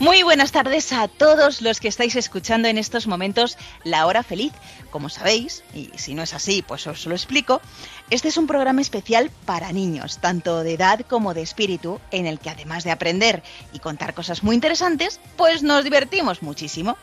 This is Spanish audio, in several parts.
Muy buenas tardes a todos los que estáis escuchando en estos momentos La Hora Feliz. Como sabéis, y si no es así, pues os lo explico, este es un programa especial para niños, tanto de edad como de espíritu, en el que además de aprender y contar cosas muy interesantes, pues nos divertimos muchísimo.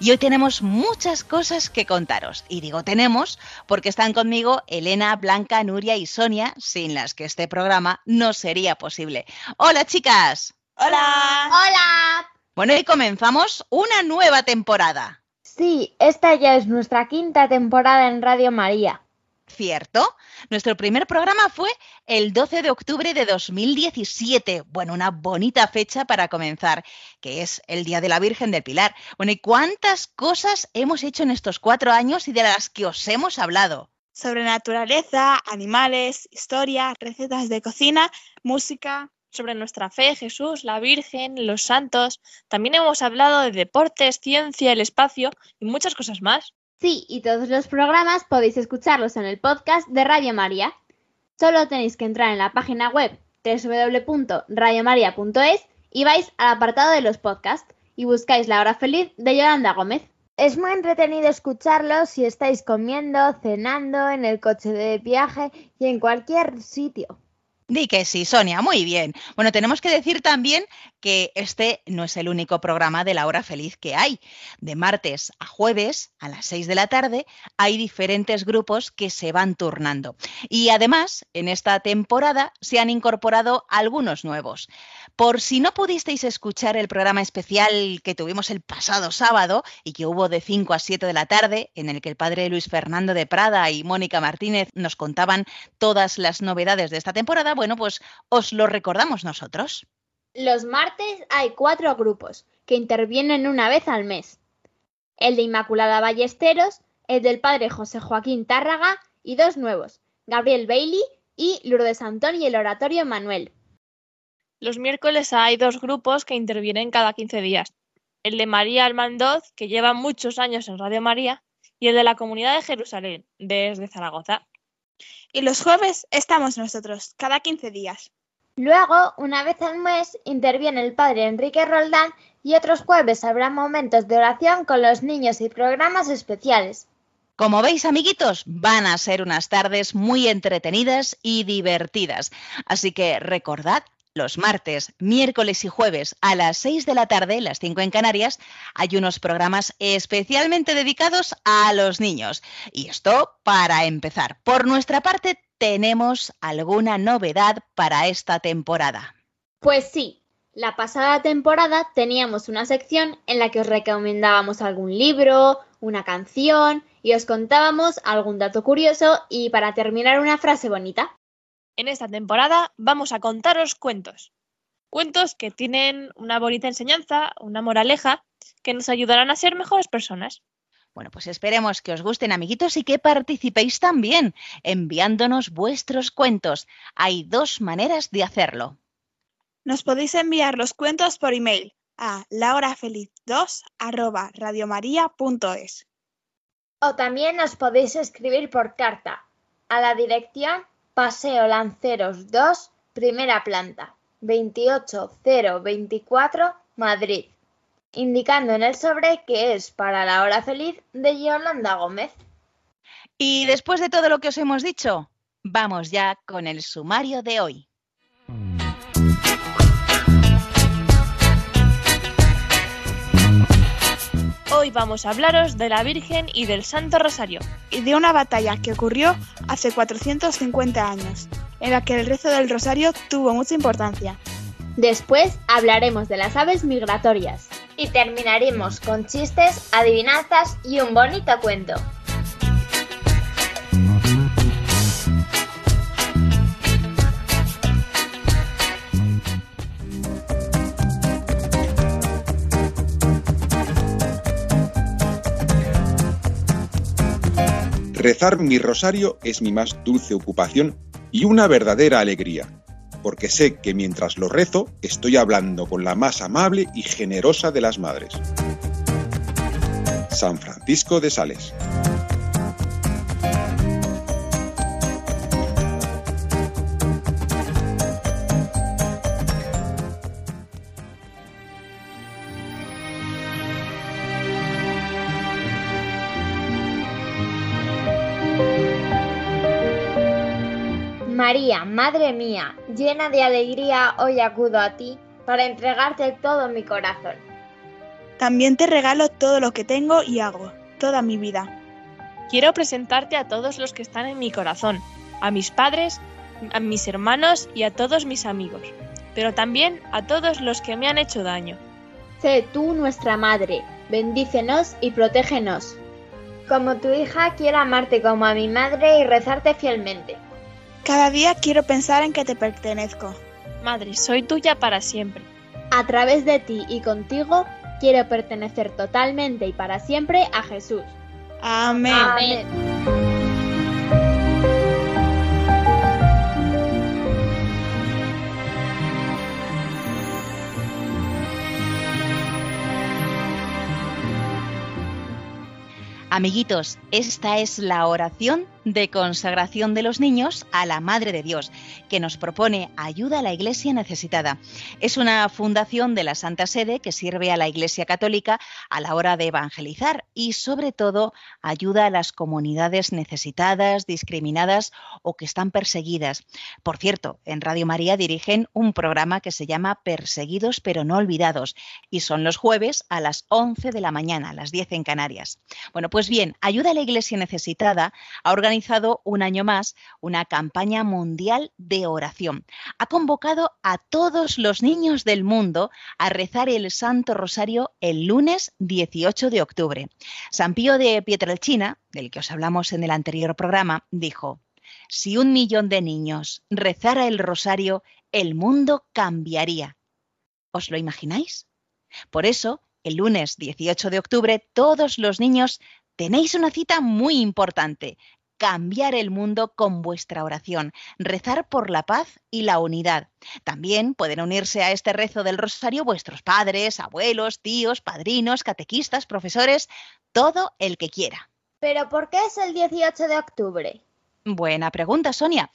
Y hoy tenemos muchas cosas que contaros. Y digo tenemos porque están conmigo Elena, Blanca, Nuria y Sonia, sin las que este programa no sería posible. Hola chicas. Hola. Hola. Bueno, y comenzamos una nueva temporada. Sí, esta ya es nuestra quinta temporada en Radio María. ¿Cierto? Nuestro primer programa fue el 12 de octubre de 2017. Bueno, una bonita fecha para comenzar, que es el Día de la Virgen del Pilar. Bueno, ¿y cuántas cosas hemos hecho en estos cuatro años y de las que os hemos hablado? Sobre naturaleza, animales, historia, recetas de cocina, música. Sobre nuestra fe, Jesús, la Virgen, los santos. También hemos hablado de deportes, ciencia, el espacio y muchas cosas más. Sí, y todos los programas podéis escucharlos en el podcast de Radio María. Solo tenéis que entrar en la página web www.radiomaria.es y vais al apartado de los podcasts y buscáis La Hora Feliz de Yolanda Gómez. Es muy entretenido escucharlo si estáis comiendo, cenando, en el coche de viaje y en cualquier sitio. Di que sí, Sonia, muy bien. Bueno, tenemos que decir también que este no es el único programa de la hora feliz que hay. De martes a jueves, a las 6 de la tarde, hay diferentes grupos que se van turnando. Y además, en esta temporada se han incorporado algunos nuevos. Por si no pudisteis escuchar el programa especial que tuvimos el pasado sábado y que hubo de 5 a 7 de la tarde, en el que el padre Luis Fernando de Prada y Mónica Martínez nos contaban todas las novedades de esta temporada, bueno, pues os lo recordamos nosotros. Los martes hay cuatro grupos que intervienen una vez al mes. El de Inmaculada Ballesteros, el del padre José Joaquín Tárraga y dos nuevos, Gabriel Bailey y Lourdes Antón y el Oratorio Manuel. Los miércoles hay dos grupos que intervienen cada 15 días. El de María Almandoz, que lleva muchos años en Radio María, y el de la Comunidad de Jerusalén, desde Zaragoza. Y los jueves estamos nosotros, cada 15 días. Luego, una vez al mes, interviene el padre Enrique Roldán y otros jueves habrá momentos de oración con los niños y programas especiales. Como veis, amiguitos, van a ser unas tardes muy entretenidas y divertidas. Así que recordad, los martes, miércoles y jueves a las 6 de la tarde, las 5 en Canarias, hay unos programas especialmente dedicados a los niños. Y esto para empezar. Por nuestra parte, tenemos alguna novedad para esta temporada. Pues sí, la pasada temporada teníamos una sección en la que os recomendábamos algún libro, una canción y os contábamos algún dato curioso y para terminar una frase bonita. En esta temporada vamos a contaros cuentos. Cuentos que tienen una bonita enseñanza, una moraleja, que nos ayudarán a ser mejores personas. Bueno, pues esperemos que os gusten, amiguitos, y que participéis también enviándonos vuestros cuentos. Hay dos maneras de hacerlo. Nos podéis enviar los cuentos por email a lahorafeliz2@radiomaria.es. O también os podéis escribir por carta a la dirección Paseo Lanceros 2, primera planta, 28024, Madrid, indicando en el sobre que es para la hora feliz de Yolanda Gómez. Y después de todo lo que os hemos dicho, vamos ya con el sumario de hoy. Hoy vamos a hablaros de la Virgen y del Santo Rosario. Y de una batalla que ocurrió hace 450 años, en la que el rezo del rosario tuvo mucha importancia. Después hablaremos de las aves migratorias. Y terminaremos con chistes, adivinanzas y un bonito cuento. Rezar mi rosario es mi más dulce ocupación y una verdadera alegría, porque sé que mientras lo rezo estoy hablando con la más amable y generosa de las madres. San Francisco de Sales. María, Madre mía, llena de alegría, hoy acudo a ti para entregarte todo mi corazón. También te regalo todo lo que tengo y hago, toda mi vida. Quiero presentarte a todos los que están en mi corazón, a mis padres, a mis hermanos y a todos mis amigos, pero también a todos los que me han hecho daño. Sé tú nuestra Madre, bendícenos y protégenos. Como tu hija, quiero amarte como a mi madre y rezarte fielmente. Cada día quiero pensar en que te pertenezco. Madre, soy tuya para siempre. A través de ti y contigo, quiero pertenecer totalmente y para siempre a Jesús. Amén. Amén. Amiguitos, esta es la oración de consagración de los niños a la Madre de Dios, que nos propone ayuda a la Iglesia necesitada. Es una fundación de la Santa Sede que sirve a la Iglesia Católica a la hora de evangelizar y sobre todo ayuda a las comunidades necesitadas, discriminadas o que están perseguidas. Por cierto, en Radio María dirigen un programa que se llama Perseguidos pero no olvidados y son los jueves a las 11 de la mañana, a las 10 en Canarias. Bueno, pues bien, ayuda a la Iglesia necesitada ha un año más una campaña mundial de oración. Ha convocado a todos los niños del mundo a rezar el Santo Rosario el lunes 18 de octubre. San Pío de Pietrelcina, del que os hablamos en el anterior programa, dijo, si un millón de niños rezara el rosario, el mundo cambiaría. ¿Os lo imagináis? Por eso, el lunes 18 de octubre, todos los niños tenéis una cita muy importante, cambiar el mundo con vuestra oración, rezar por la paz y la unidad. También pueden unirse a este rezo del rosario vuestros padres, abuelos, tíos, padrinos, catequistas, profesores, todo el que quiera. ¿Pero por qué es el 18 de octubre? Buena pregunta, Sonia.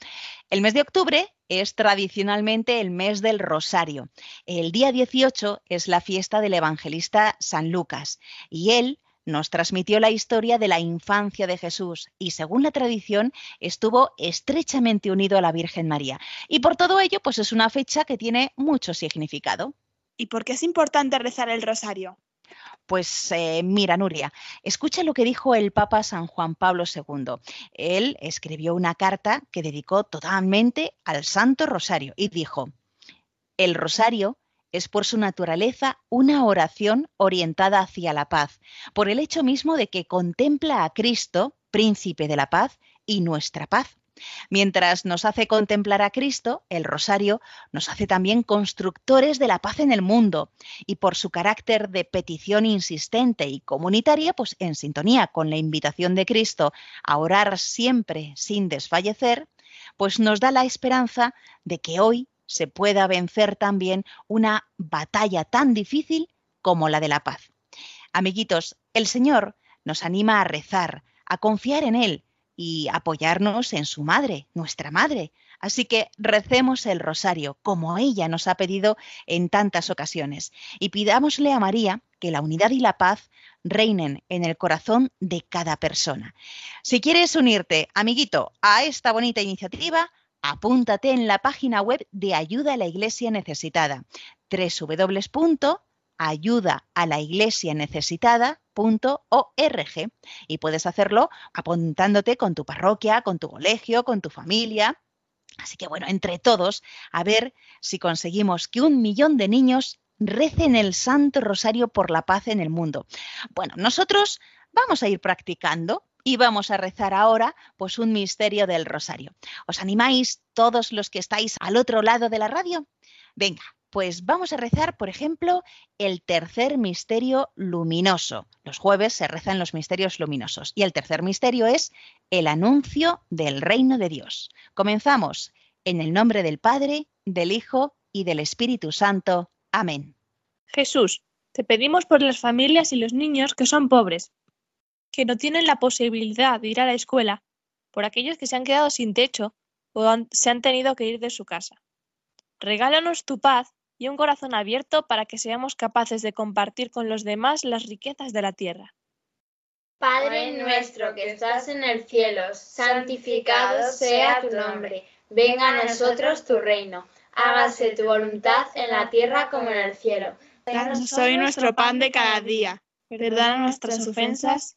El mes de octubre es tradicionalmente el mes del Rosario. El día 18 es la fiesta del evangelista San Lucas y él nos transmitió la historia de la infancia de Jesús y, según la tradición, estuvo estrechamente unido a la Virgen María. Y por todo ello, pues es una fecha que tiene mucho significado. ¿Y por qué es importante rezar el rosario? Pues eh, mira, Nuria, escucha lo que dijo el Papa San Juan Pablo II. Él escribió una carta que dedicó totalmente al Santo Rosario y dijo, el Rosario es por su naturaleza una oración orientada hacia la paz, por el hecho mismo de que contempla a Cristo, príncipe de la paz, y nuestra paz. Mientras nos hace contemplar a Cristo, el rosario nos hace también constructores de la paz en el mundo y por su carácter de petición insistente y comunitaria, pues en sintonía con la invitación de Cristo a orar siempre sin desfallecer, pues nos da la esperanza de que hoy se pueda vencer también una batalla tan difícil como la de la paz. Amiguitos, el Señor nos anima a rezar, a confiar en Él y apoyarnos en su madre, nuestra madre. Así que recemos el rosario, como ella nos ha pedido en tantas ocasiones, y pidámosle a María que la unidad y la paz reinen en el corazón de cada persona. Si quieres unirte, amiguito, a esta bonita iniciativa, apúntate en la página web de Ayuda a la Iglesia Necesitada, www.ayudaalaiglesianecesitada.org y puedes hacerlo apuntándote con tu parroquia, con tu colegio, con tu familia. Así que bueno, entre todos, a ver si conseguimos que un millón de niños recen el Santo Rosario por la paz en el mundo. Bueno, nosotros vamos a ir practicando y vamos a rezar ahora pues un misterio del rosario. ¿Os animáis todos los que estáis al otro lado de la radio? Venga, Pues vamos a rezar, por ejemplo, el tercer misterio luminoso. Los jueves se rezan los misterios luminosos y el tercer misterio es el anuncio del reino de Dios. Comenzamos en el nombre del Padre, del Hijo y del Espíritu Santo. Amén. Jesús, te pedimos por las familias y los niños que son pobres, que no tienen la posibilidad de ir a la escuela, por aquellos que se han quedado sin techo o han- se han tenido que ir de su casa. Regálanos tu paz y un corazón abierto para que seamos capaces de compartir con los demás las riquezas de la tierra. Padre nuestro que estás en el cielo, santificado sea tu nombre. Venga a nosotros tu reino. Hágase tu voluntad en la tierra como en el cielo. Danos hoy nuestro pan de cada día. Perdona nuestras ofensas,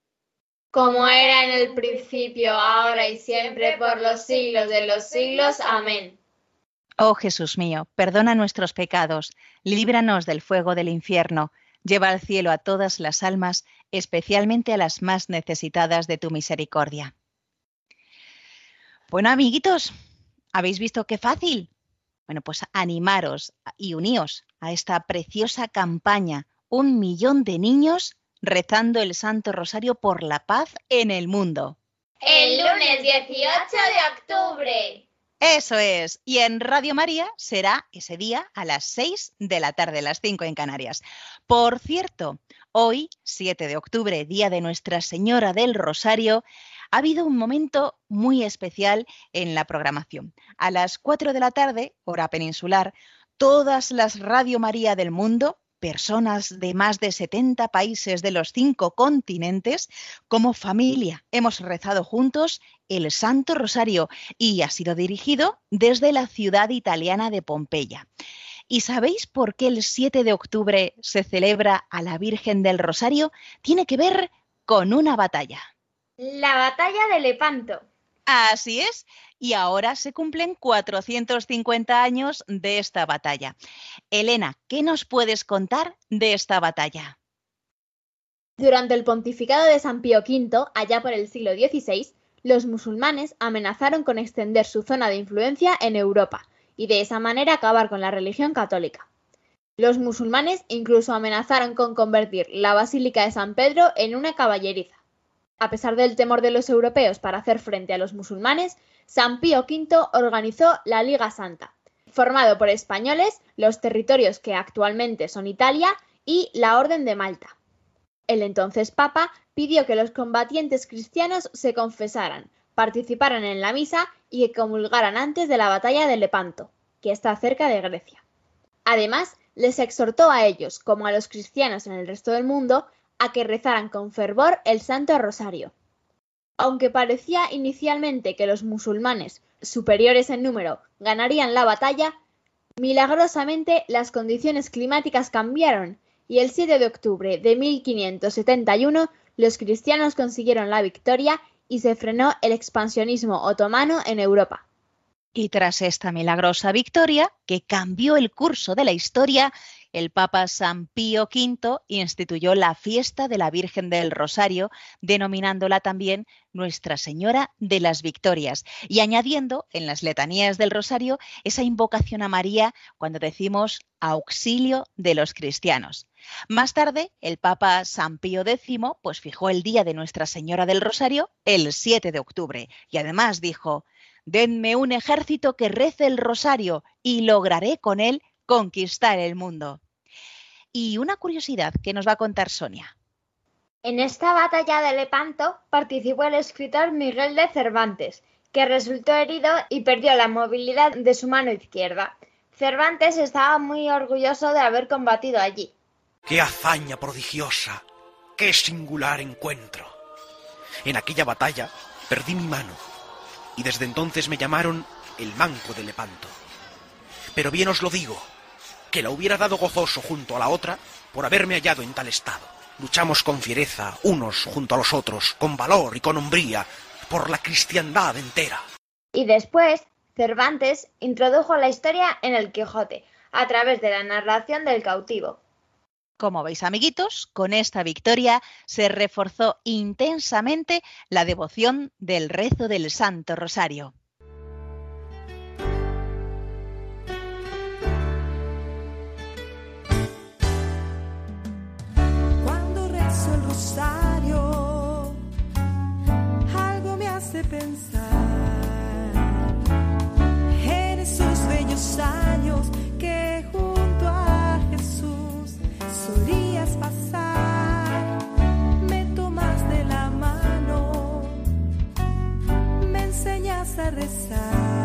Como era en el principio, ahora y siempre, por los siglos de los siglos. Amén. Oh Jesús mío, perdona nuestros pecados, líbranos del fuego del infierno, lleva al cielo a todas las almas, especialmente a las más necesitadas de tu misericordia. Bueno, amiguitos, ¿habéis visto qué fácil? Bueno, pues animaros y uníos a esta preciosa campaña. Un millón de niños rezando el Santo Rosario por la paz en el mundo. El lunes 18 de octubre. Eso es. Y en Radio María será ese día a las 6 de la tarde, las 5 en Canarias. Por cierto, hoy, 7 de octubre, día de Nuestra Señora del Rosario, ha habido un momento muy especial en la programación. A las 4 de la tarde, hora peninsular, todas las Radio María del mundo, personas de más de 70 países de los cinco continentes, como familia hemos rezado juntos el Santo Rosario y ha sido dirigido desde la ciudad italiana de Pompeya. ¿Y sabéis por qué el 7 de octubre se celebra a la Virgen del Rosario? Tiene que ver con una batalla. La batalla de Lepanto. Así es, y ahora se cumplen 450 años de esta batalla. Elena, ¿qué nos puedes contar de esta batalla? Durante el pontificado de San Pío V, allá por el siglo XVI, los musulmanes amenazaron con extender su zona de influencia en Europa y de esa manera acabar con la religión católica. Los musulmanes incluso amenazaron con convertir la Basílica de San Pedro en una caballeriza. A pesar del temor de los europeos para hacer frente a los musulmanes, San Pío V organizó la Liga Santa, formado por españoles, los territorios que actualmente son Italia y la Orden de Malta. El entonces Papa pidió que los combatientes cristianos se confesaran, participaran en la misa y que comulgaran antes de la batalla de Lepanto, que está cerca de Grecia. Además, les exhortó a ellos, como a los cristianos en el resto del mundo, a que rezaran con fervor el Santo Rosario. Aunque parecía inicialmente que los musulmanes, superiores en número, ganarían la batalla, milagrosamente las condiciones climáticas cambiaron y el 7 de octubre de 1571 los cristianos consiguieron la victoria y se frenó el expansionismo otomano en Europa. Y tras esta milagrosa victoria, que cambió el curso de la historia, el Papa San Pío V instituyó la fiesta de la Virgen del Rosario, denominándola también Nuestra Señora de las Victorias, y añadiendo en las letanías del Rosario esa invocación a María cuando decimos auxilio de los cristianos. Más tarde, el Papa San Pío X pues fijó el día de Nuestra Señora del Rosario el 7 de octubre y además dijo, denme un ejército que rece el rosario y lograré con él conquistar el mundo. Y una curiosidad que nos va a contar Sonia. En esta batalla de Lepanto participó el escritor Miguel de Cervantes, que resultó herido y perdió la movilidad de su mano izquierda. Cervantes estaba muy orgulloso de haber combatido allí. ¡Qué hazaña prodigiosa! ¡Qué singular encuentro! En aquella batalla perdí mi mano y desde entonces me llamaron el manco de Lepanto. Pero bien os lo digo, que la hubiera dado gozoso junto a la otra por haberme hallado en tal estado. Luchamos con fiereza unos junto a los otros, con valor y con hombría, por la cristiandad entera. Y después, Cervantes introdujo la historia en el Quijote, a través de la narración del cautivo. Como veis, amiguitos, con esta victoria se reforzó intensamente la devoción del rezo del Santo Rosario. Pensar en esos bellos años que junto a Jesús solías pasar. Me tomas de la mano, me enseñas a rezar.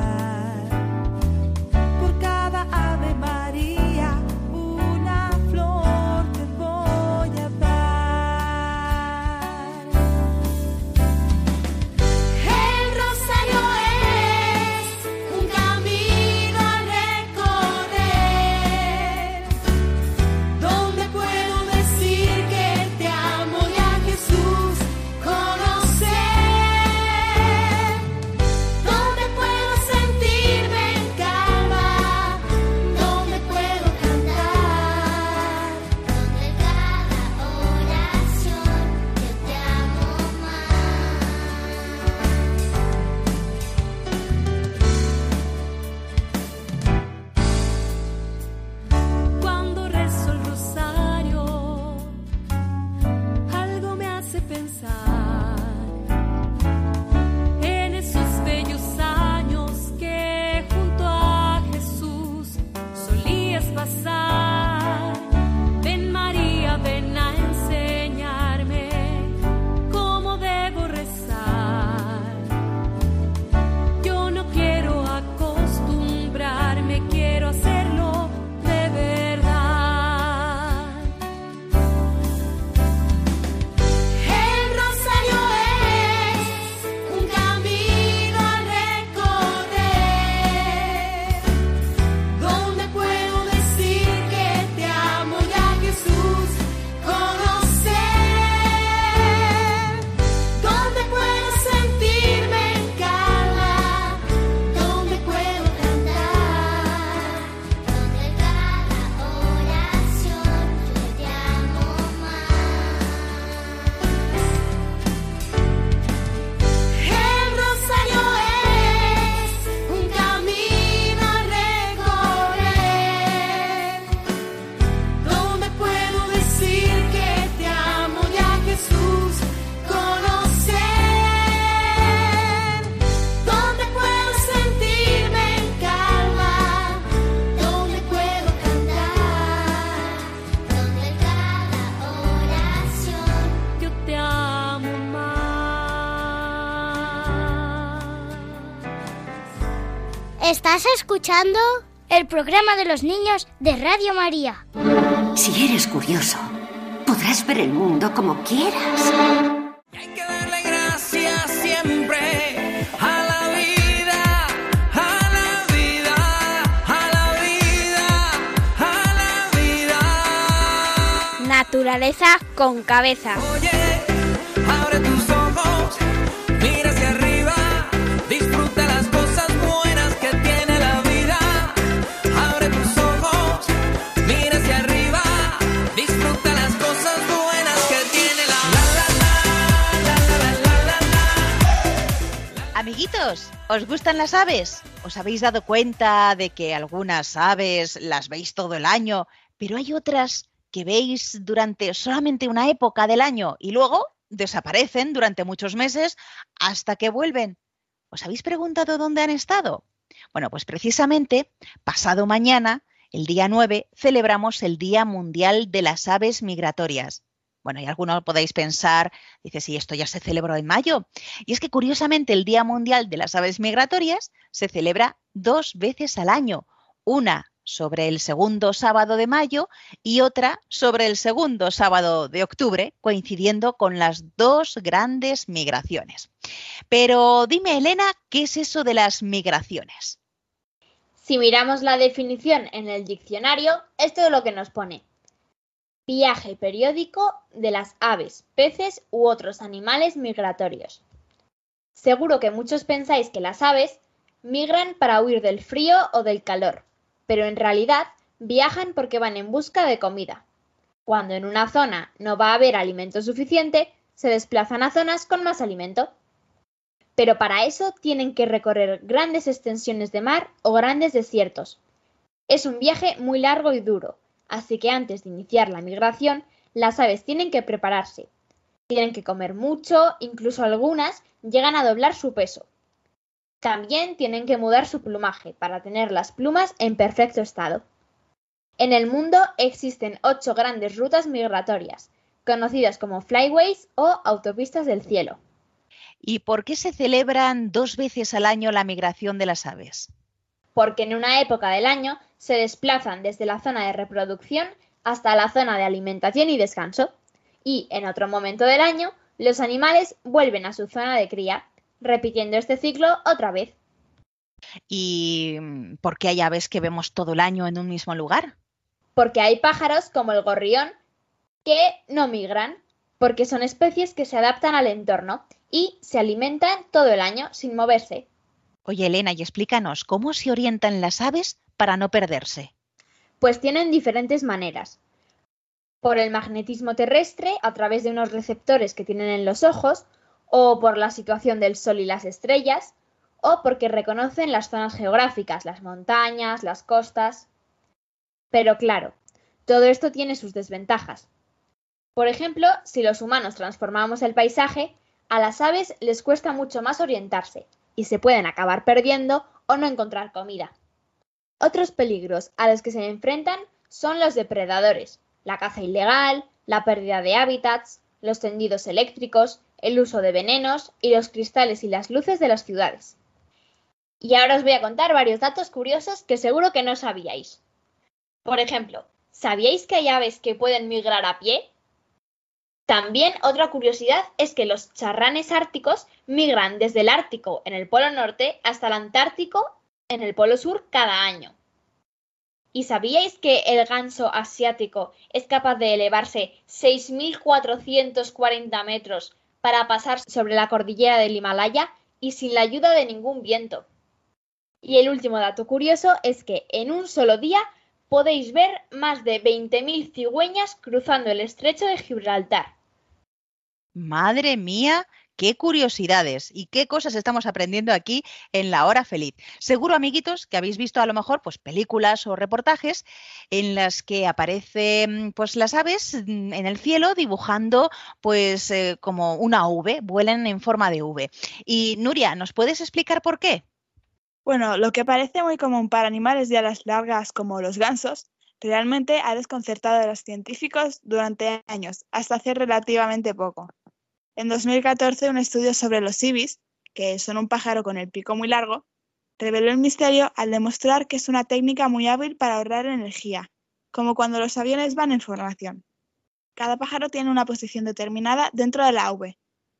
Escuchando el programa de los niños de Radio María. Si eres curioso, podrás ver el mundo como quieras. Darle gracias siempre a la vida, a la vida, a la vida, a la vida. Naturaleza con cabeza. Abre ¿os gustan las aves? ¿Os habéis dado cuenta de que algunas aves las veis todo el año, pero hay otras que veis durante solamente una época del año y luego desaparecen durante muchos meses hasta que vuelven? ¿Os habéis preguntado dónde han estado? Bueno, pues precisamente pasado mañana, el día 9, celebramos el Día Mundial de las Aves Migratorias. Bueno, y algunos podéis pensar, dice, si esto ya se celebró en mayo. Y es que curiosamente el Día Mundial de las Aves Migratorias se celebra dos veces al año. Una sobre el segundo sábado de mayo y otra sobre el segundo sábado de octubre, coincidiendo con las dos grandes migraciones. Pero dime, Elena, ¿qué es eso de las migraciones? Si miramos la definición en el diccionario, esto es lo que nos pone. Viaje periódico de las aves, peces u otros animales migratorios. Seguro que muchos pensáis que las aves migran para huir del frío o del calor, pero en realidad viajan porque van en busca de comida. Cuando en una zona no va a haber alimento suficiente, se desplazan a zonas con más alimento. Pero para eso tienen que recorrer grandes extensiones de mar o grandes desiertos. Es un viaje muy largo y duro, así que antes de iniciar la migración, las aves tienen que prepararse. Tienen que comer mucho, incluso algunas llegan a doblar su peso. También tienen que mudar su plumaje para tener las plumas en perfecto estado. En el mundo existen ocho grandes rutas migratorias, conocidas como flyways o autopistas del cielo. ¿Y por qué se celebran dos veces al año la migración de las aves? Porque en una época del año se desplazan desde la zona de reproducción hasta la zona de alimentación y descanso, y en otro momento del año los animales vuelven a su zona de cría, repitiendo este ciclo otra vez. ¿Y por qué hay aves que vemos todo el año en un mismo lugar? Porque hay pájaros como el gorrión que no migran, porque son especies que se adaptan al entorno y se alimentan todo el año sin moverse. Oye, Elena, y explícanos, ¿cómo se orientan las aves para no perderse? Pues tienen diferentes maneras. Por el magnetismo terrestre, a través de unos receptores que tienen en los ojos, o por la situación del Sol y las estrellas, o porque reconocen las zonas geográficas, las montañas, las costas. Pero claro, todo esto tiene sus desventajas. Por ejemplo, si los humanos transformamos el paisaje, a las aves les cuesta mucho más orientarse y se pueden acabar perdiendo o no encontrar comida. Otros peligros a los que se enfrentan son los depredadores, la caza ilegal, la pérdida de hábitats, los tendidos eléctricos, el uso de venenos y los cristales y las luces de las ciudades. Y ahora os voy a contar varios datos curiosos que seguro que no sabíais. Por ejemplo, ¿sabíais que hay aves que pueden migrar a pie? También otra curiosidad es que los charranes árticos migran desde el Ártico en el Polo Norte hasta el Antártico en el Polo Sur cada año. ¿Y sabíais que el ganso asiático es capaz de elevarse 6.440 metros para pasar sobre la cordillera del Himalaya y sin la ayuda de ningún viento? Y el último dato curioso es que en un solo día podéis ver más de 20.000 cigüeñas cruzando el estrecho de Gibraltar. Madre mía, qué curiosidades y qué cosas estamos aprendiendo aquí en la hora feliz. Seguro, amiguitos, que habéis visto a lo mejor pues películas o reportajes en las que aparecen pues las aves en el cielo dibujando pues eh, como una V, vuelan en forma de V. Y Nuria, ¿nos puedes explicar por qué? Bueno, lo que parece muy común para animales de alas largas como los gansos, realmente ha desconcertado a los científicos durante años, hasta hace relativamente poco. En 2014, un estudio sobre los ibis, que son un pájaro con el pico muy largo, reveló el misterio al demostrar que es una técnica muy hábil para ahorrar energía, como cuando los aviones van en formación. Cada pájaro tiene una posición determinada dentro de la V.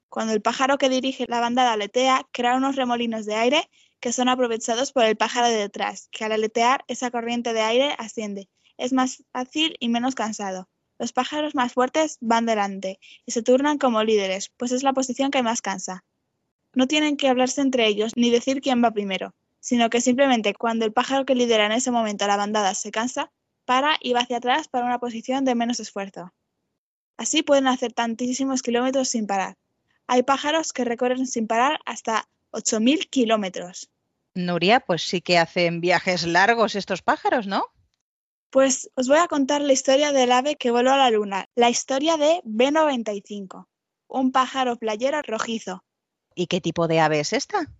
Cuando el pájaro que dirige la bandada aletea, crea unos remolinos de aire que son aprovechados por el pájaro de detrás, que al aletear esa corriente de aire asciende. Es más fácil y menos cansado. Los pájaros más fuertes van delante y se turnan como líderes, pues es la posición que más cansa. No tienen que hablarse entre ellos ni decir quién va primero, sino que simplemente cuando el pájaro que lidera en ese momento la bandada se cansa, para y va hacia atrás para una posición de menos esfuerzo. Así pueden hacer tantísimos kilómetros sin parar. Hay pájaros que recorren sin parar hasta 8.000 kilómetros. Nuria, pues sí que hacen viajes largos estos pájaros, ¿no? Pues os voy a contar la historia del ave que voló a la luna, la historia de B95, un pájaro playero rojizo. ¿Y qué tipo de ave es esta?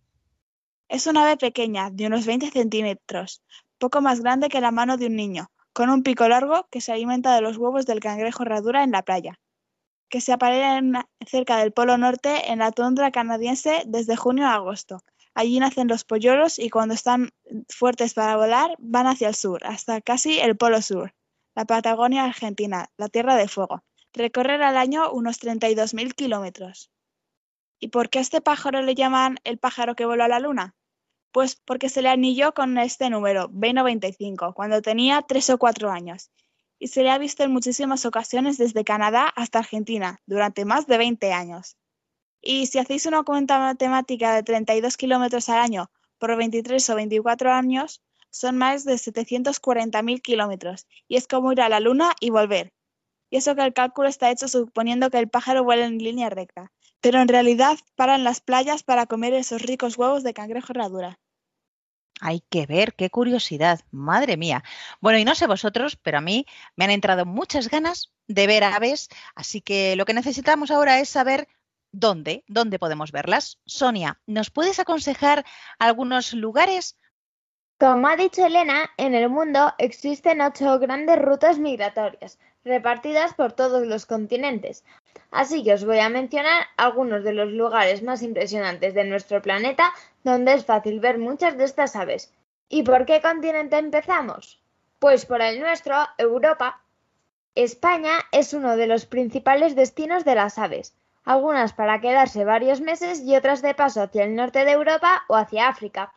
Es un ave pequeña, de unos 20 centímetros, poco más grande que la mano de un niño, con un pico largo que se alimenta de los huevos del cangrejo herradura en la playa, que se aparean cerca del Polo Norte en la tundra canadiense desde junio a agosto. Allí nacen los polluelos y cuando están fuertes para volar van hacia el sur, hasta casi el Polo Sur, la Patagonia Argentina, la Tierra de Fuego. Recorrer al año unos 32.000 kilómetros. ¿Y por qué a este pájaro le llaman el pájaro que voló a la luna? Pues porque se le anilló con este número, B95, cuando tenía tres o cuatro años, y se le ha visto en muchísimas ocasiones desde Canadá hasta Argentina, durante más de 20 años. Y si hacéis una cuenta matemática de 32 kilómetros al año por 23 o 24 años, son más de 740.000 kilómetros, y es como ir a la luna y volver. Y eso que el cálculo está hecho suponiendo que el pájaro vuela en línea recta, pero en realidad para en las playas para comer esos ricos huevos de cangrejo herradura. Hay que ver, qué curiosidad, madre mía. Bueno, y no sé vosotros, pero a mí me han entrado muchas ganas de ver aves, así que lo que necesitamos ahora es saber dónde, dónde podemos verlas. Sonia, ¿nos puedes aconsejar algunos lugares? Como ha dicho Elena, en el mundo existen ocho grandes rutas migratorias, repartidas por todos los continentes. Así que os voy a mencionar algunos de los lugares más impresionantes de nuestro planeta donde es fácil ver muchas de estas aves. ¿Y por qué continente empezamos? Pues por el nuestro, Europa. España es uno de los principales destinos de las aves, algunas para quedarse varios meses y otras de paso hacia el norte de Europa o hacia África.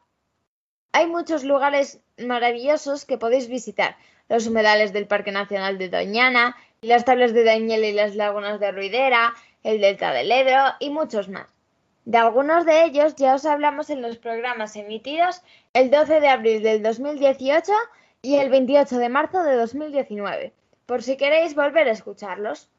Hay muchos lugares maravillosos que podéis visitar, los humedales del Parque Nacional de Doñana, las tablas de Daimiel y las lagunas de Ruidera, el delta del Ebro y muchos más. De algunos de ellos ya os hablamos en los programas emitidos el 12 de abril del 2018 y el 28 de marzo de 2019, por si queréis volver a escucharlos.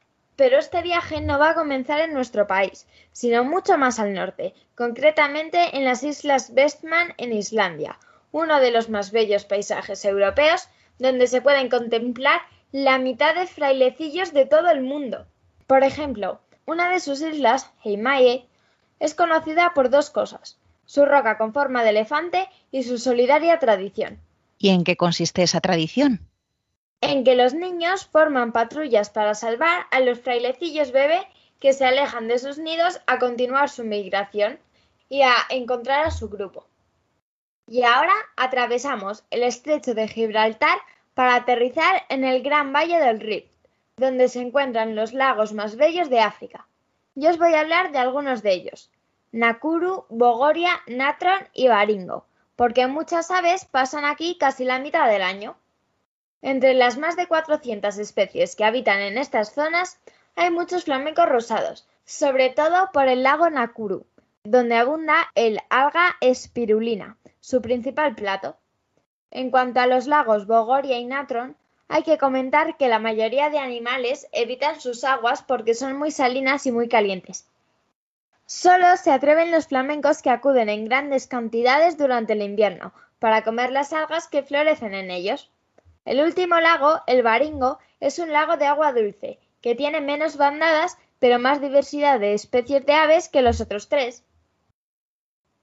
Pero este viaje no va a comenzar en nuestro país, sino mucho más al norte, concretamente en las Islas Westman en Islandia, uno de los más bellos paisajes europeos donde se pueden contemplar la mitad de frailecillos de todo el mundo. Por ejemplo, una de sus islas, Heimae, es conocida por dos cosas, su roca con forma de elefante y su solidaria tradición. ¿Y en qué consiste esa tradición? En que los niños forman patrullas para salvar a los frailecillos bebé que se alejan de sus nidos a continuar su migración y a encontrar a su grupo. Y ahora atravesamos el estrecho de Gibraltar para aterrizar en el Gran Valle del Rift, donde se encuentran los lagos más bellos de África. Yo os voy a hablar de algunos de ellos. Nakuru, Bogoria, Natron y Baringo, porque muchas aves pasan aquí casi la mitad del año. Entre las más de 400 especies que habitan en estas zonas, hay muchos flamencos rosados, sobre todo por el lago Nakuru, donde abunda el alga espirulina, su principal plato. En cuanto a los lagos Bogoria y Natron, hay que comentar que la mayoría de animales evitan sus aguas porque son muy salinas y muy calientes. Solo se atreven los flamencos que acuden en grandes cantidades durante el invierno para comer las algas que florecen en ellos. El último lago, el Baringo, es un lago de agua dulce, que tiene menos bandadas pero más diversidad de especies de aves que los otros tres.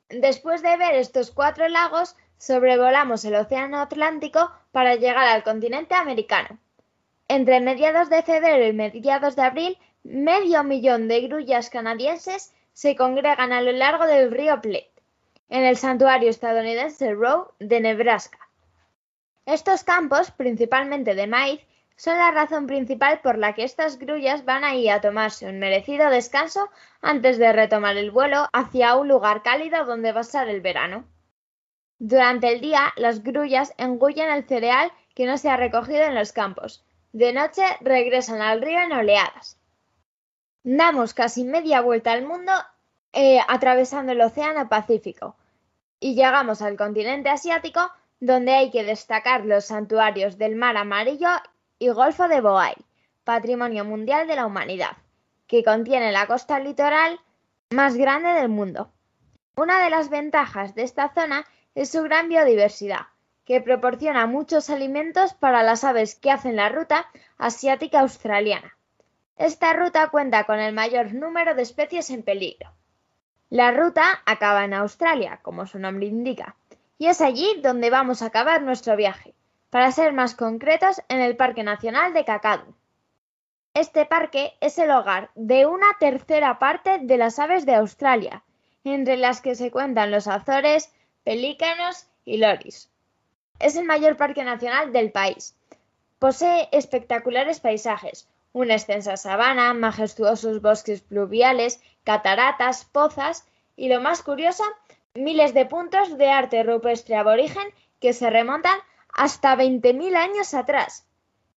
Después de ver estos cuatro lagos, sobrevolamos el Océano Atlántico para llegar al continente americano. Entre mediados de febrero y mediados de abril, medio millón de grullas canadienses se congregan a lo largo del río Platte. en el santuario estadounidense Rowe de Nebraska. Estos campos, principalmente de maíz, son la razón principal por la que estas grullas van ahí a tomarse un merecido descanso antes de retomar el vuelo hacia un lugar cálido donde pasar el verano. Durante el día, las grullas engullen el cereal que no se ha recogido en los campos. De noche regresan al río en oleadas. Damos casi media vuelta al mundo eh, atravesando el Océano Pacífico y llegamos al continente asiático donde hay que destacar los santuarios del Mar Amarillo y Golfo de Bohai, Patrimonio Mundial de la Humanidad, que contiene la costa litoral más grande del mundo. Una de las ventajas de esta zona es su gran biodiversidad, que proporciona muchos alimentos para las aves que hacen la ruta asiática australiana. Esta ruta cuenta con el mayor número de especies en peligro. La ruta acaba en Australia, como su nombre indica, y es allí donde vamos a acabar nuestro viaje, para ser más concretos en el Parque Nacional de Kakadu. Este parque es el hogar de una tercera parte de las aves de Australia, entre las que se cuentan los azores, pelícanos y loris. Es el mayor parque nacional del país. Posee espectaculares paisajes, una extensa sabana, majestuosos bosques pluviales, cataratas, pozas y lo más curioso, miles de puntos de arte rupestre aborigen que se remontan hasta 20.000 años atrás.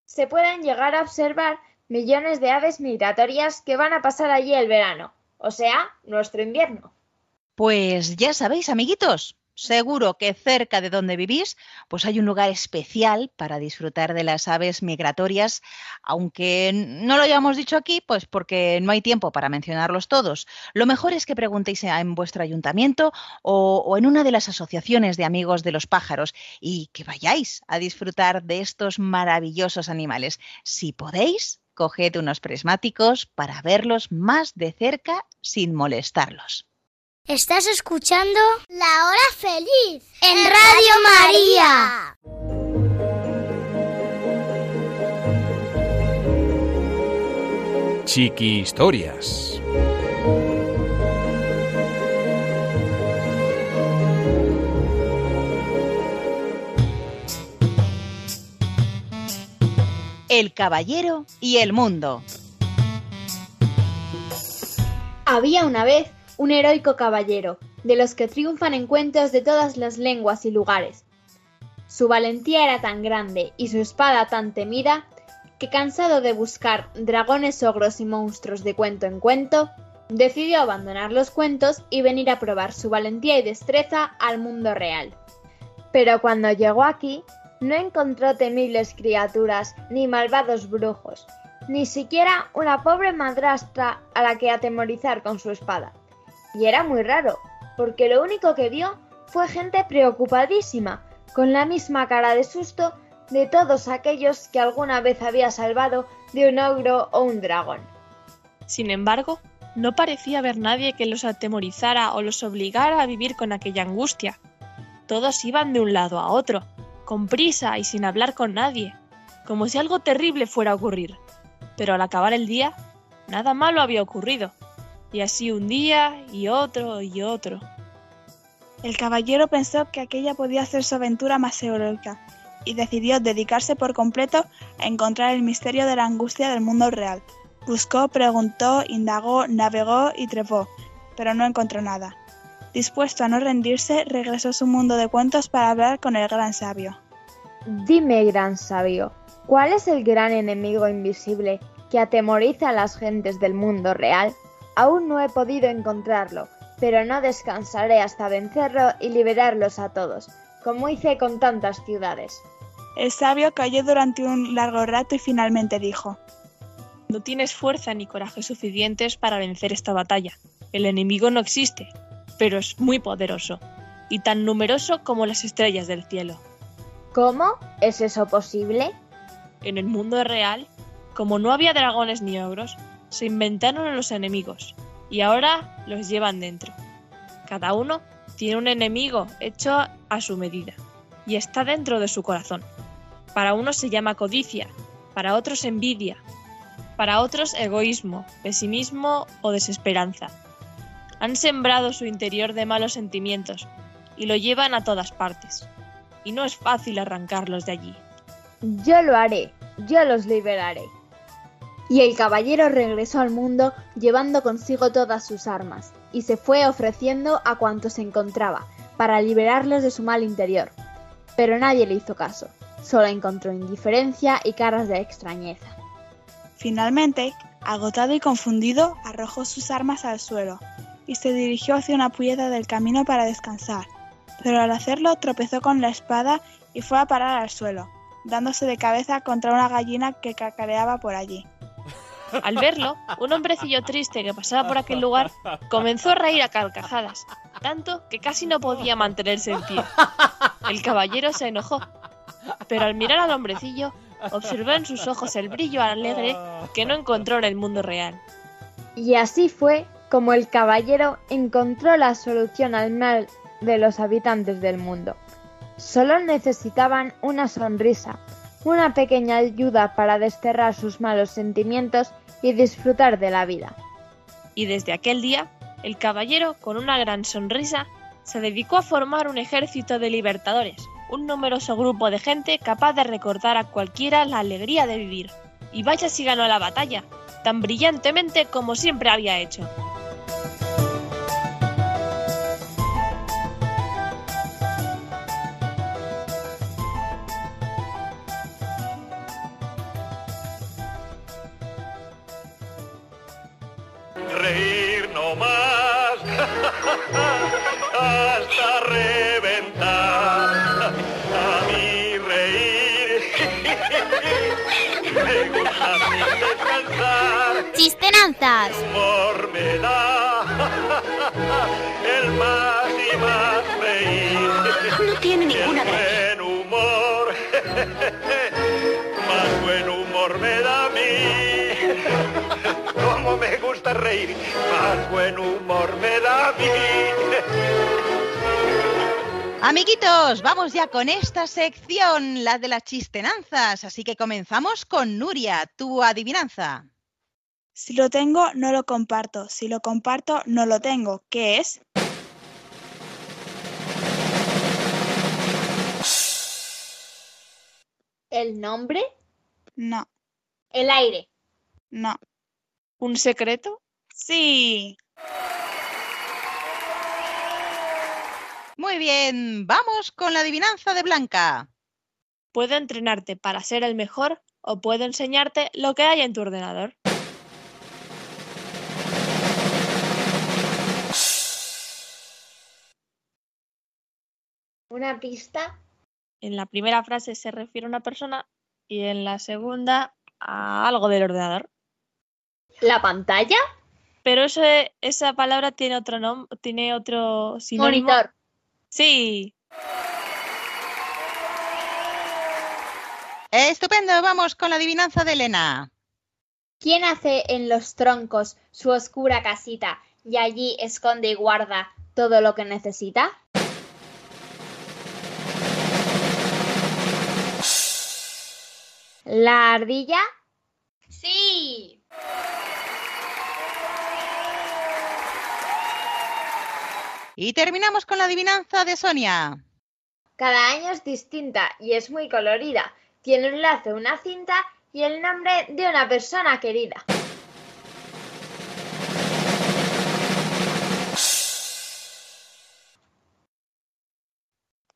Se pueden llegar a observar millones de aves migratorias que van a pasar allí el verano, o sea, nuestro invierno. Pues ya sabéis, amiguitos, seguro que cerca de donde vivís, pues hay un lugar especial para disfrutar de las aves migratorias, aunque no lo hayamos dicho aquí, pues porque no hay tiempo para mencionarlos todos. Lo mejor es que preguntéis en vuestro ayuntamiento o, o en una de las asociaciones de amigos de los pájaros y que vayáis a disfrutar de estos maravillosos animales. Si podéis, coged unos prismáticos para verlos más de cerca sin molestarlos. Estás escuchando La Hora Feliz en Radio María. Chiqui Historias. El caballero y el mundo. Había una vez un heroico caballero, de los que triunfan en cuentos de todas las lenguas y lugares. Su valentía era tan grande y su espada tan temida, que cansado de buscar dragones, ogros y monstruos de cuento en cuento, decidió abandonar los cuentos y venir a probar su valentía y destreza al mundo real. Pero cuando llegó aquí, no encontró temibles criaturas ni malvados brujos, ni siquiera una pobre madrastra a la que atemorizar con su espada. Y era muy raro, porque lo único que vio fue gente preocupadísima, con la misma cara de susto de todos aquellos que alguna vez había salvado de un ogro o un dragón. Sin embargo, no parecía haber nadie que los atemorizara o los obligara a vivir con aquella angustia. Todos iban de un lado a otro, con prisa y sin hablar con nadie, como si algo terrible fuera a ocurrir. Pero al acabar el día, nada malo había ocurrido. Y así un día y otro y otro. El caballero pensó que aquella podía ser su aventura más heroica y decidió dedicarse por completo a encontrar el misterio de la angustia del mundo real. Buscó, preguntó, indagó, navegó y trepó, pero no encontró nada. Dispuesto a no rendirse, regresó a su mundo de cuentos para hablar con el gran sabio. Dime, gran sabio, ¿cuál es el gran enemigo invisible que atemoriza a las gentes del mundo real? Aún no he podido encontrarlo, pero no descansaré hasta vencerlo y liberarlos a todos, como hice con tantas ciudades. El sabio cayó durante un largo rato y finalmente dijo No tienes fuerza ni coraje suficientes para vencer esta batalla. El enemigo no existe, pero es muy poderoso, y tan numeroso como las estrellas del cielo. ¿Cómo? ¿Es eso posible? En el mundo real, como no había dragones ni ogros, se inventaron los enemigos y ahora los llevan dentro. Cada uno tiene un enemigo hecho a su medida y está dentro de su corazón. Para unos se llama codicia, para otros envidia, para otros egoísmo, pesimismo o desesperanza. Han sembrado su interior de malos sentimientos y lo llevan a todas partes. Y no es fácil arrancarlos de allí. Yo lo haré, yo los liberaré. Y el caballero regresó al mundo llevando consigo todas sus armas, y se fue ofreciendo a cuantos encontraba, para liberarlos de su mal interior. Pero nadie le hizo caso, solo encontró indiferencia y caras de extrañeza. Finalmente, agotado y confundido, arrojó sus armas al suelo y se dirigió hacia una puerta del camino para descansar. Pero al hacerlo tropezó con la espada y fue a parar al suelo, dándose de cabeza contra una gallina que cacareaba por allí. Al verlo, un hombrecillo triste que pasaba por aquel lugar comenzó a reír a carcajadas, tanto que casi no podía mantenerse en pie. El caballero se enojó, pero al mirar al hombrecillo, observó en sus ojos el brillo alegre que no encontró en el mundo real. Y así fue como el caballero encontró la solución al mal de los habitantes del mundo. Solo necesitaban una sonrisa, una pequeña ayuda para desterrar sus malos sentimientos y disfrutar de la vida. Y desde aquel día, el caballero, con una gran sonrisa, se dedicó a formar un ejército de libertadores, un numeroso grupo de gente capaz de recordar a cualquiera la alegría de vivir. Y vaya si ganó la batalla, tan brillantemente como siempre había hecho. No más hasta reventar. A mí reír me gusta sin descansar. Chistenanzas. Humor me da el más y más reír. No tiene ninguna El buen humor, Como me gusta reír, más buen humor me da a mí. Amiguitos, vamos ya con esta sección, la de las chistenanzas. Así que comenzamos con Nuria, tu adivinanza. Si lo tengo, no lo comparto. Si lo comparto, no lo tengo. ¿Qué es? ¿El nombre? No, El aire. no. ¿Un secreto? Sí. Muy bien, vamos con la adivinanza de Blanca. Puedo entrenarte para ser el mejor o puedo enseñarte lo que hay en tu ordenador. ¿Una pista? En la primera frase se refiere a una persona y en la segunda a algo del ordenador. ¿La pantalla? Pero esa palabra tiene otro nombre, tiene otro sinónimo. Monitor. Sí, Estupendo, vamos con la adivinanza de Elena. ¿Quién hace en los troncos su oscura casita y allí esconde y guarda todo lo que necesita? ¿La ardilla? Sí. Y terminamos con la adivinanza de Sonia. Cada año es distinta y es muy colorida. Tiene un lazo, una cinta y el nombre de una persona querida.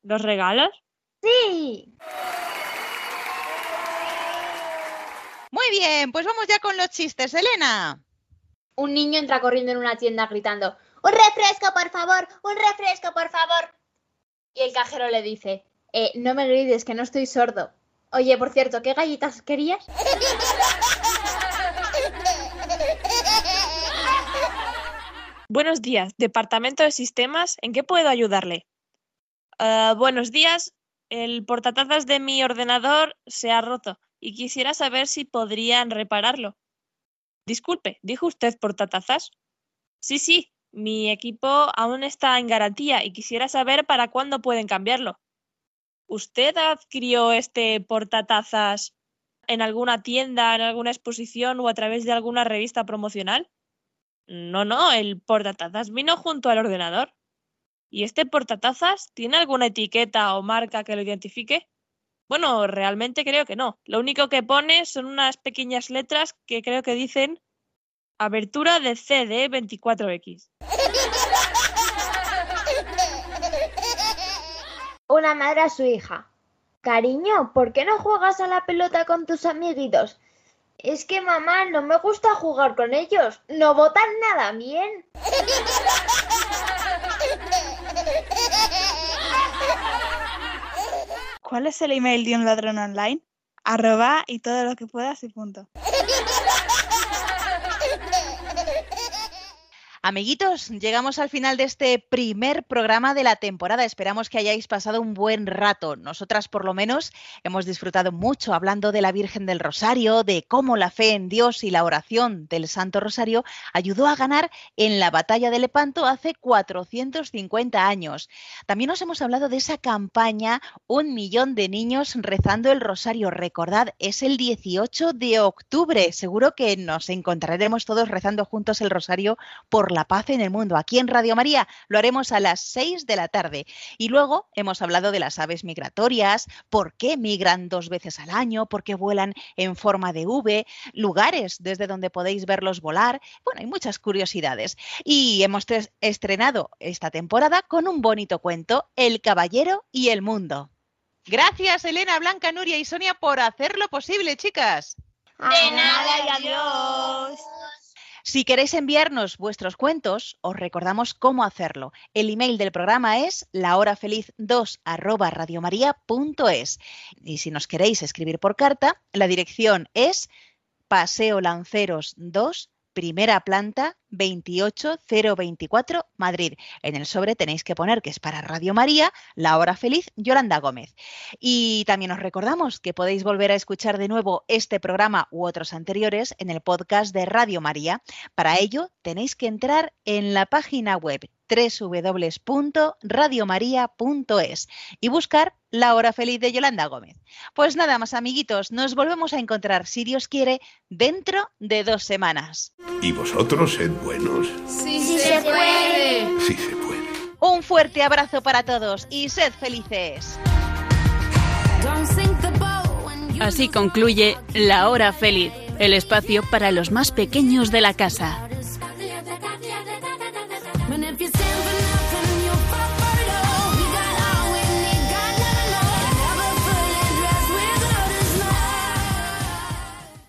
¿los regalos? Sí. Muy bien, pues vamos ya con los chistes, Elena. Un niño entra corriendo en una tienda gritando, ¡Un refresco, por favor! ¡Un refresco, por favor! Y el cajero le dice, eh, no me grites, que no estoy sordo. Oye, por cierto, ¿qué galletas querías? Buenos días, Departamento de Sistemas, ¿en qué puedo ayudarle? Ah, buenos días, el portatazas de mi ordenador se ha roto y quisiera saber si podrían repararlo. Disculpe, ¿dijo usted portatazas? Sí, sí, mi equipo aún está en garantía y quisiera saber para cuándo pueden cambiarlo. ¿Usted adquirió este portatazas en alguna tienda, en alguna exposición o a través de alguna revista promocional? No, no, el portatazas vino junto al ordenador. ¿Y este portatazas tiene alguna etiqueta o marca que lo identifique? Bueno, realmente creo que no. Lo único que pone son unas pequeñas letras que creo que dicen abertura de CD 24X. Una madre a su hija. Cariño, ¿por qué no juegas a la pelota con tus amiguitos? Es que mamá, no me gusta jugar con ellos. No votan nada bien. ¿Cuál es el email de un ladrón online? Arroba y todo lo que puedas y punto. Amiguitos, llegamos al final de este primer programa de la temporada. Esperamos que hayáis pasado un buen rato. Nosotras, por lo menos, hemos disfrutado mucho hablando de la Virgen del Rosario, de cómo la fe en Dios y la oración del Santo Rosario ayudó a ganar en la batalla de Lepanto hace 450 años. También os hemos hablado de esa campaña Un millón de niños rezando el Rosario. Recordad, es el 18 de octubre. Seguro que nos encontraremos todos rezando juntos el Rosario por la paz en el mundo. Aquí en Radio María lo haremos a las 6 de la tarde. Y luego hemos hablado de las aves migratorias, por qué migran dos veces al año, por qué vuelan en forma de V, lugares desde donde podéis verlos volar. Bueno, hay muchas curiosidades. Y hemos estrenado esta temporada con un bonito cuento, El Caballero y el Mundo. Gracias, Elena, Blanca, Nuria y Sonia, por hacerlo posible, chicas. De nada y adiós. Si queréis enviarnos vuestros cuentos, os recordamos cómo hacerlo. El email del programa es lahorafeliz2 arroba radiomaria.es. Y si nos queréis escribir por carta, la dirección es Paseo Lanceros 2, primera planta, 28024, Madrid. En el sobre tenéis que poner que es para Radio María, La Hora Feliz, Yolanda Gómez. Y también os recordamos que podéis volver a escuchar de nuevo este programa u otros anteriores en el podcast de Radio María. Para ello tenéis que entrar en la página web www.radiomaria.es y buscar La Hora Feliz de Yolanda Gómez. Pues nada más amiguitos, nos volvemos a encontrar, si Dios quiere, dentro de dos semanas. Y vosotros sed buenos. Sí, se puede. Sí se puede. Un fuerte abrazo para todos y sed felices. Así concluye La Hora Feliz, el espacio para los más pequeños de la casa.